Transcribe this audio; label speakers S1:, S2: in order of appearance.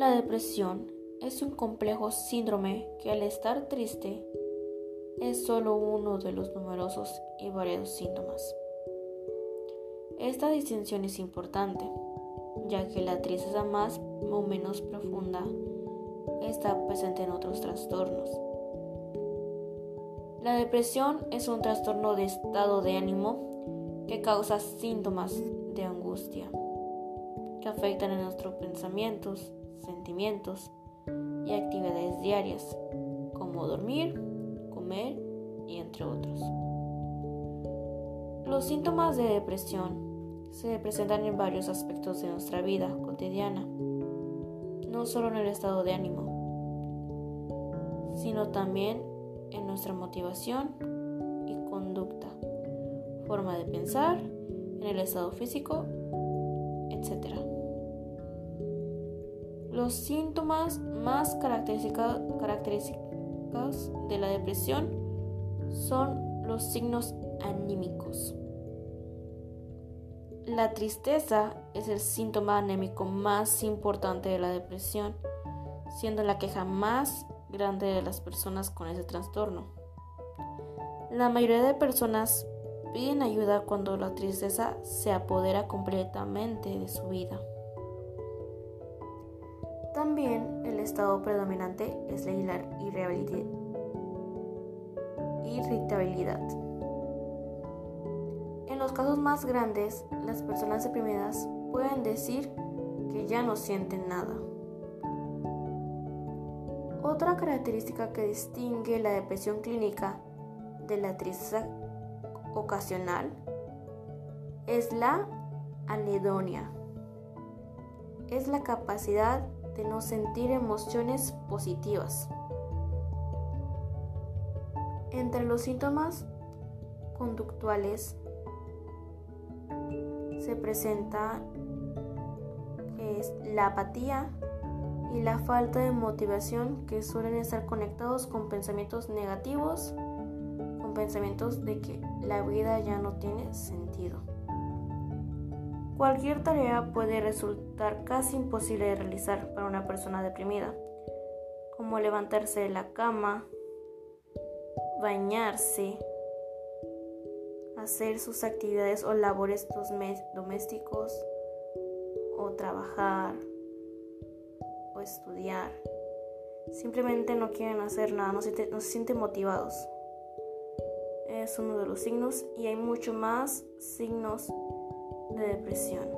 S1: La depresión es un complejo síndrome que al estar triste es solo uno de los numerosos y variados síntomas. Esta distinción es importante, ya que la tristeza más o menos profunda está presente en otros trastornos. La depresión es un trastorno de estado de ánimo que causa síntomas de angustia que afectan a nuestros pensamientos, sentimientos y actividades diarias, como dormir, comer y entre otros. Los síntomas de depresión se presentan en varios aspectos de nuestra vida cotidiana, no solo en el estado de ánimo, sino también en nuestra motivación y conducta, forma de pensar, en el estado físico, etc. Los síntomas más característicos de la depresión son los signos anímicos. La tristeza es el síntoma anémico más importante de la depresión, siendo la queja más grande de las personas con ese trastorno. La mayoría de personas piden ayuda cuando la tristeza se apodera completamente de su vida. También el estado predominante es la irritabilidad. En los casos más grandes, las personas deprimidas pueden decir que ya no sienten nada. Otra característica que distingue la depresión clínica de la tristeza ocasional es la anedonia. Es la capacidad de no sentir emociones positivas. Entre los síntomas conductuales se presenta es la apatía, y la falta de motivación que suelen estar conectados con pensamientos negativos, con pensamientos de que la vida ya no tiene sentido. Cualquier tarea puede resultar casi imposible de realizar para una persona deprimida, como levantarse de la cama, bañarse, hacer sus actividades o labores domésticos o trabajar estudiar. Simplemente no quieren hacer nada, no se, no se sienten motivados. Es uno de los signos y hay mucho más signos de depresión.